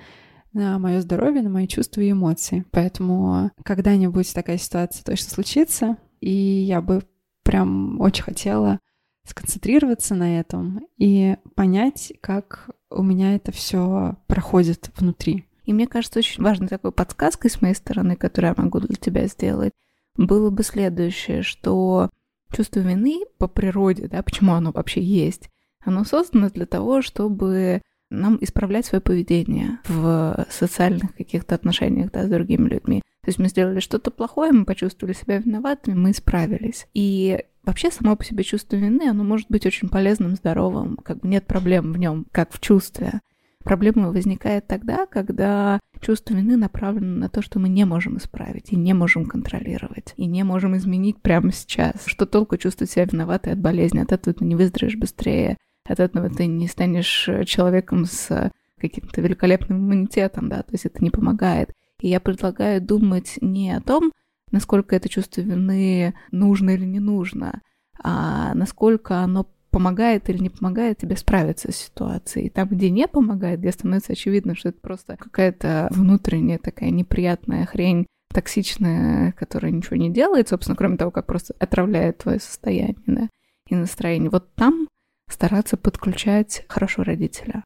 на мое здоровье, на мои чувства и эмоции. Поэтому когда-нибудь такая ситуация точно случится, и я бы прям очень хотела сконцентрироваться на этом и понять, как у меня это все проходит внутри. И мне кажется, очень важной такой подсказкой с моей стороны, которую я могу для тебя сделать, было бы следующее, что чувство вины по природе, да, почему оно вообще есть, оно создано для того, чтобы нам исправлять свое поведение в социальных каких-то отношениях да, с другими людьми. То есть мы сделали что-то плохое, мы почувствовали себя виноватыми, мы исправились. И вообще само по себе чувство вины, оно может быть очень полезным, здоровым, как бы нет проблем в нем, как в чувстве. Проблема возникает тогда, когда чувство вины направлено на то, что мы не можем исправить и не можем контролировать, и не можем изменить прямо сейчас. Что толку чувствовать себя виноватой от болезни? От этого ты не выздоровеешь быстрее, от этого ты не станешь человеком с каким-то великолепным иммунитетом, да, то есть это не помогает. И я предлагаю думать не о том, насколько это чувство вины нужно или не нужно, а насколько оно помогает или не помогает тебе справиться с ситуацией. Там, где не помогает, где становится очевидно, что это просто какая-то внутренняя такая неприятная хрень, токсичная, которая ничего не делает, собственно, кроме того, как просто отравляет твое состояние да, и настроение. Вот там стараться подключать хорошо родителя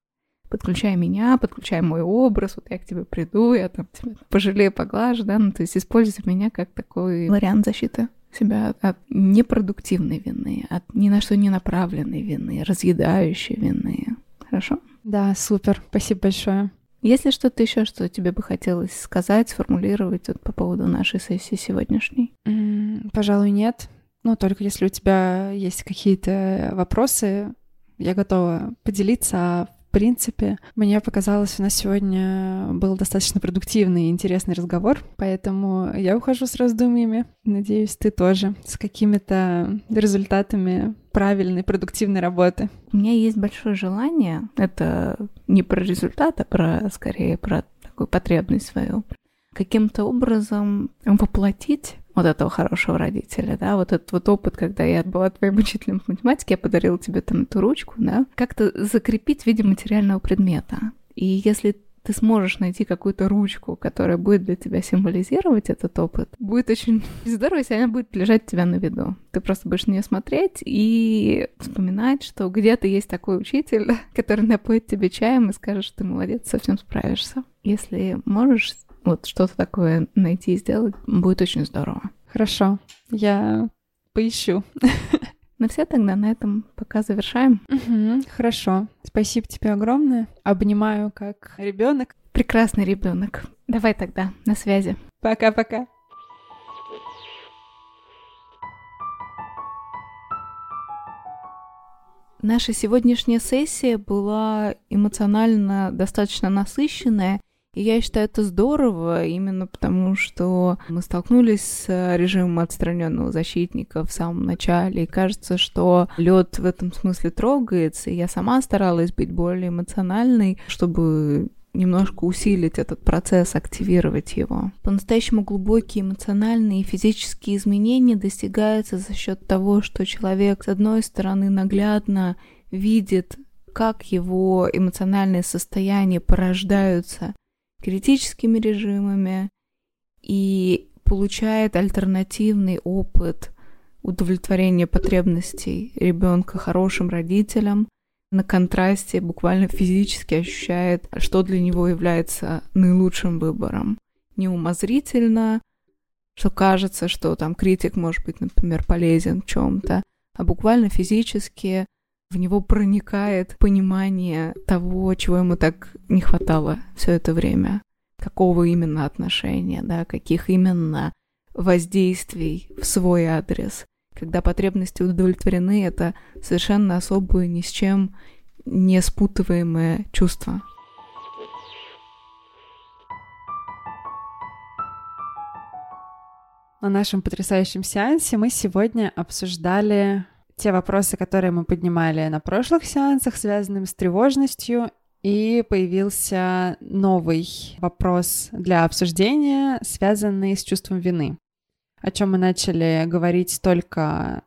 подключай меня, подключай мой образ, вот я к тебе приду, я там тебя пожалею, поглажу, да, ну, то есть используй меня как такой вариант защиты себя от непродуктивной вины, от ни на что не направленной вины, разъедающей вины. Хорошо? Да, супер. Спасибо большое. Есть ли что-то еще, что тебе бы хотелось сказать, сформулировать вот по поводу нашей сессии сегодняшней? Mm, пожалуй, нет. Ну, только если у тебя есть какие-то вопросы, я готова поделиться, а принципе, мне показалось, у нас сегодня был достаточно продуктивный и интересный разговор, поэтому я ухожу с раздумьями. Надеюсь, ты тоже с какими-то результатами правильной, продуктивной работы. У меня есть большое желание, это не про результат, а про, скорее, про такую потребность свою, каким-то образом воплотить вот этого хорошего родителя, да, вот этот вот опыт, когда я была твоим учителем в математике, я подарила тебе там эту ручку, да, как-то закрепить в виде материального предмета. И если ты сможешь найти какую-то ручку, которая будет для тебя символизировать этот опыт, будет очень здорово, если она будет лежать у тебя на виду. Ты просто будешь на нее смотреть и вспоминать, что где-то есть такой учитель, который напоит тебе чаем и скажет, что ты молодец, совсем справишься. Если можешь вот что-то такое найти и сделать, будет очень здорово. Хорошо, я поищу. Ну все, тогда на этом пока завершаем. Угу, хорошо. Спасибо тебе огромное. Обнимаю как ребенок. Прекрасный ребенок. Давай тогда, на связи. Пока-пока. Наша сегодняшняя сессия была эмоционально достаточно насыщенная, и я считаю это здорово, именно потому что мы столкнулись с режимом отстраненного защитника в самом начале, и кажется, что лед в этом смысле трогается, и я сама старалась быть более эмоциональной, чтобы немножко усилить этот процесс, активировать его. По-настоящему глубокие эмоциональные и физические изменения достигаются за счет того, что человек, с одной стороны, наглядно видит, как его эмоциональные состояния порождаются критическими режимами и получает альтернативный опыт удовлетворения потребностей ребенка хорошим родителям, на контрасте буквально физически ощущает, что для него является наилучшим выбором. Не умозрительно, что кажется, что там критик может быть, например, полезен в чем-то, а буквально физически в него проникает понимание того, чего ему так не хватало все это время. Какого именно отношения, да, каких именно воздействий в свой адрес. Когда потребности удовлетворены, это совершенно особое, ни с чем не спутываемое чувство. На нашем потрясающем сеансе мы сегодня обсуждали те вопросы, которые мы поднимали на прошлых сеансах, связанными с тревожностью, и появился новый вопрос для обсуждения, связанный с чувством вины, о чем мы начали говорить только,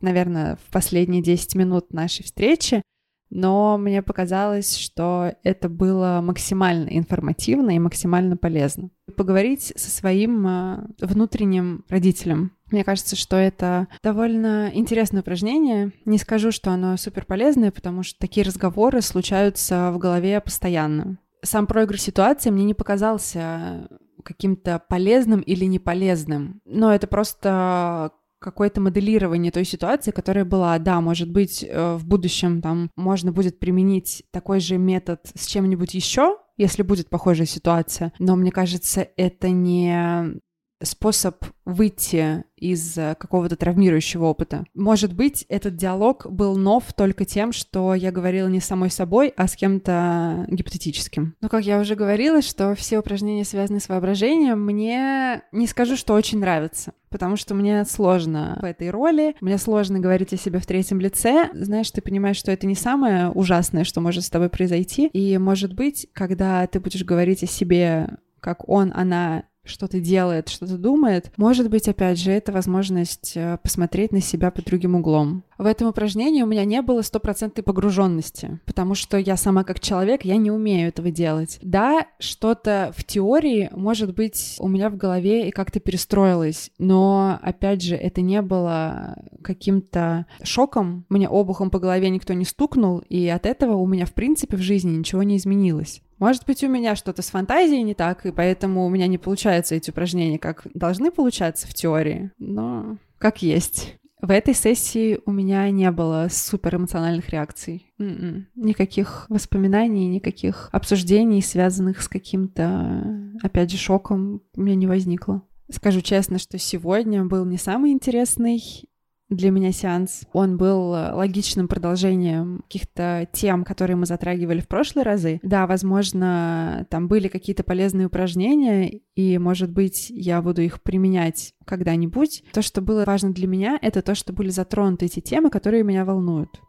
наверное, в последние 10 минут нашей встречи, но мне показалось, что это было максимально информативно и максимально полезно. Поговорить со своим э, внутренним родителем. Мне кажется, что это довольно интересное упражнение. Не скажу, что оно супер полезное, потому что такие разговоры случаются в голове постоянно. Сам проигрыш ситуации мне не показался каким-то полезным или неполезным. Но это просто какое-то моделирование той ситуации, которая была. Да, может быть, э, в будущем там можно будет применить такой же метод с чем-нибудь еще, если будет похожая ситуация. Но мне кажется, это не способ выйти из э, какого-то травмирующего опыта. Может быть, этот диалог был нов только тем, что я говорила не самой собой, а с кем-то гипотетическим. Но, как я уже говорила, что все упражнения, связанные с воображением, мне не скажу, что очень нравятся, потому что мне сложно в этой роли, мне сложно говорить о себе в третьем лице. Знаешь, ты понимаешь, что это не самое ужасное, что может с тобой произойти. И, может быть, когда ты будешь говорить о себе как он, она что-то делает, что-то думает, может быть, опять же, это возможность э, посмотреть на себя под другим углом. В этом упражнении у меня не было стопроцентной погруженности, потому что я сама как человек, я не умею этого делать. Да, что-то в теории, может быть, у меня в голове и как-то перестроилось, но, опять же, это не было каким-то шоком, мне обухом по голове никто не стукнул, и от этого у меня, в принципе, в жизни ничего не изменилось. Может быть, у меня что-то с фантазией не так, и поэтому у меня не получаются эти упражнения, как должны получаться в теории, но как есть. В этой сессии у меня не было супер эмоциональных реакций. Mm-mm. М-м. Никаких воспоминаний, никаких обсуждений, связанных с каким-то, опять же, шоком, у меня не возникло. Скажу честно, что сегодня был не самый интересный для меня сеанс. Он был э, логичным продолжением каких-то тем, которые мы затрагивали в прошлые разы. Да, возможно, там были какие-то полезные упражнения, и, может быть, я буду их применять когда-нибудь. То, что было важно для меня, это то, что были затронуты эти темы, которые меня волнуют.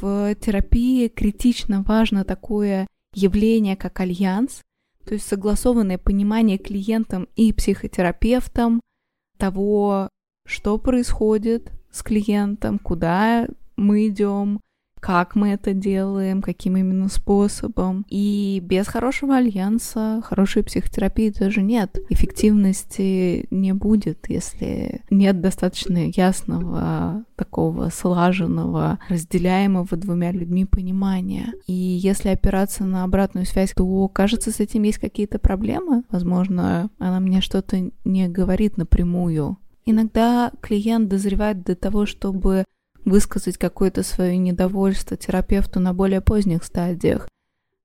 в терапии критично важно такое явление, как альянс, то есть согласованное понимание клиентам и психотерапевтам того, что происходит с клиентом, куда мы идем, как мы это делаем, каким именно способом. И без хорошего альянса хорошей психотерапии тоже нет. Эффективности не будет, если нет достаточно ясного, такого слаженного, разделяемого двумя людьми понимания. И если опираться на обратную связь, то, кажется, с этим есть какие-то проблемы. Возможно, она мне что-то не говорит напрямую. Иногда клиент дозревает до того, чтобы высказать какое-то свое недовольство терапевту на более поздних стадиях,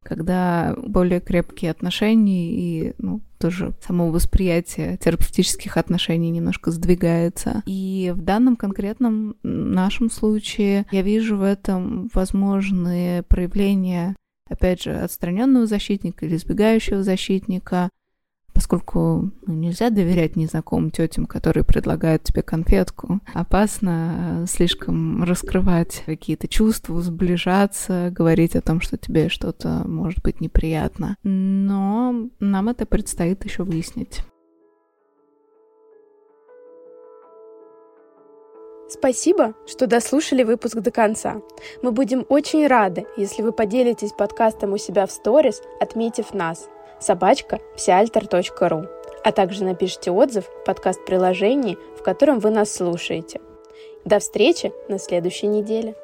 когда более крепкие отношения и ну, тоже само восприятие терапевтических отношений немножко сдвигается. И в данном конкретном нашем случае я вижу в этом возможные проявления, опять же, отстраненного защитника или избегающего защитника, поскольку ну, нельзя доверять незнакомым тетям, которые предлагают тебе конфетку. Опасно э, слишком раскрывать какие-то чувства, сближаться, говорить о том, что тебе что-то может быть неприятно. Но нам это предстоит еще выяснить. Спасибо, что дослушали выпуск до конца. Мы будем очень рады, если вы поделитесь подкастом у себя в сторис, отметив нас – собачка псиальтер.ру, а также напишите отзыв в подкаст-приложении, в котором вы нас слушаете. До встречи на следующей неделе.